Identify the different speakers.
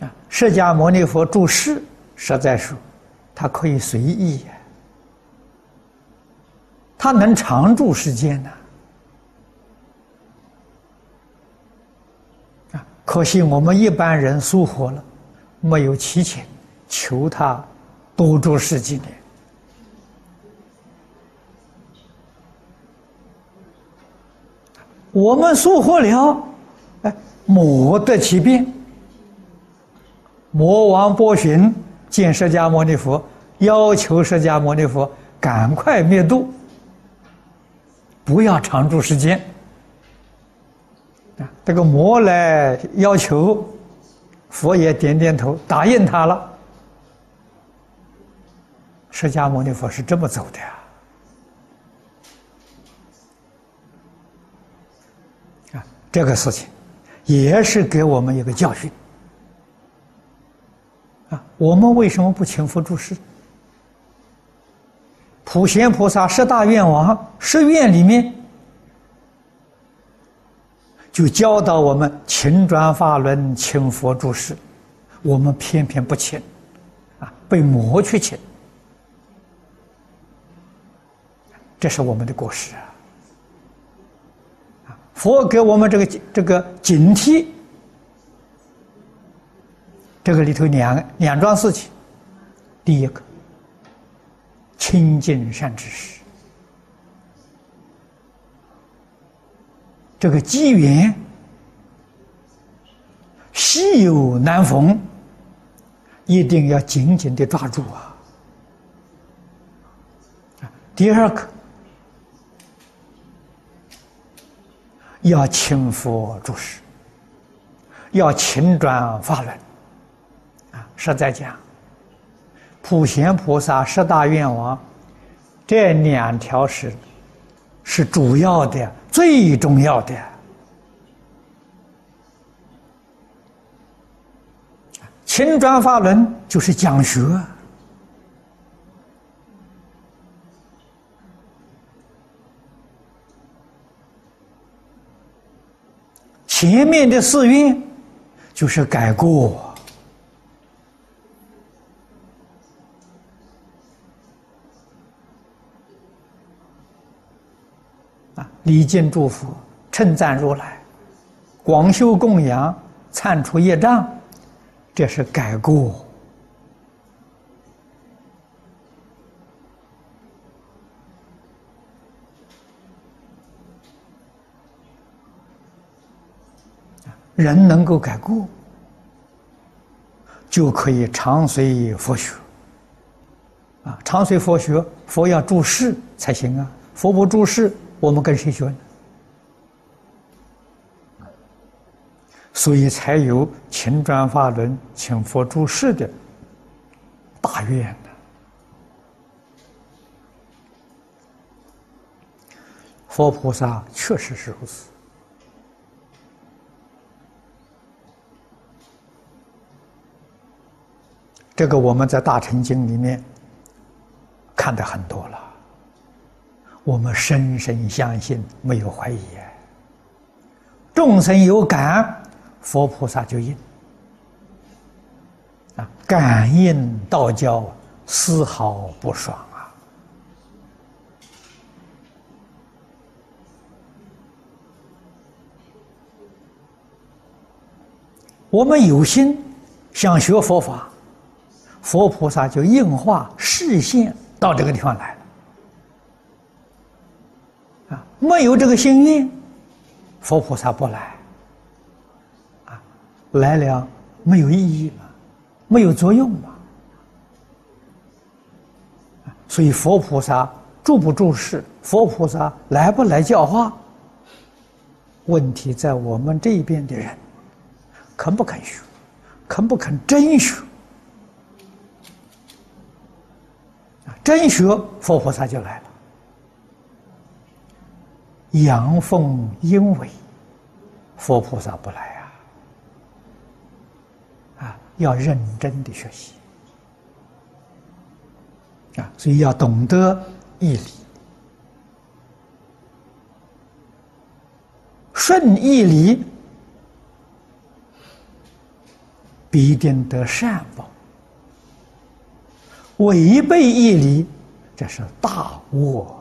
Speaker 1: 啊，释迦牟尼佛住世，实在说，他可以随意呀，他能常住世间呢。啊，可惜我们一般人疏忽了，没有祈请求他多住十几年。我们疏忽了，哎，莫得其变。魔王波旬见释迦牟尼佛，要求释迦牟尼佛赶快灭度，不要长住世间。啊，这个魔来要求，佛也点点头答应他了。释迦牟尼佛是这么走的呀啊，这个事情也是给我们一个教训。我们为什么不请佛住世？普贤菩萨十大愿王十愿里面，就教导我们勤转法轮，请佛住世，我们偏偏不请，啊，被魔去请，这是我们的过失！啊，佛给我们这个这个警惕。这个里头两两桩事情，第一个，亲近善知识，这个机缘稀有难逢，一定要紧紧的抓住啊！第二个，要勤佛注释，要勤转法轮。实在讲，普贤菩萨十大愿望，这两条是是主要的、最重要的。青砖法轮就是讲学，前面的四愿就是改过。啊礼敬祝福，称赞如来，广修供养，忏除业障，这是改过。人能够改过，就可以常随佛学。啊，常随佛学，佛要注释才行啊，佛不注释。我们跟谁学呢？所以才有请转法轮、请佛住世的大愿的。佛菩萨确实是如此。这个我们在《大乘经》里面看的很多了。我们深深相信，没有怀疑。众生有感，佛菩萨就应。啊，感应道交，丝毫不爽啊！我们有心想学佛法，佛菩萨就应化视线到这个地方来。没有这个心愿，佛菩萨不来，啊，来了没有意义嘛，没有作用嘛，所以佛菩萨住不住世，佛菩萨来不来教化，问题在我们这边的人，肯不肯学，肯不肯真学，真学佛菩萨就来了。阳奉阴违，佛菩萨不来啊！啊，要认真的学习。啊，所以要懂得义理，顺义理，必定得善报；违背义理，这是大恶。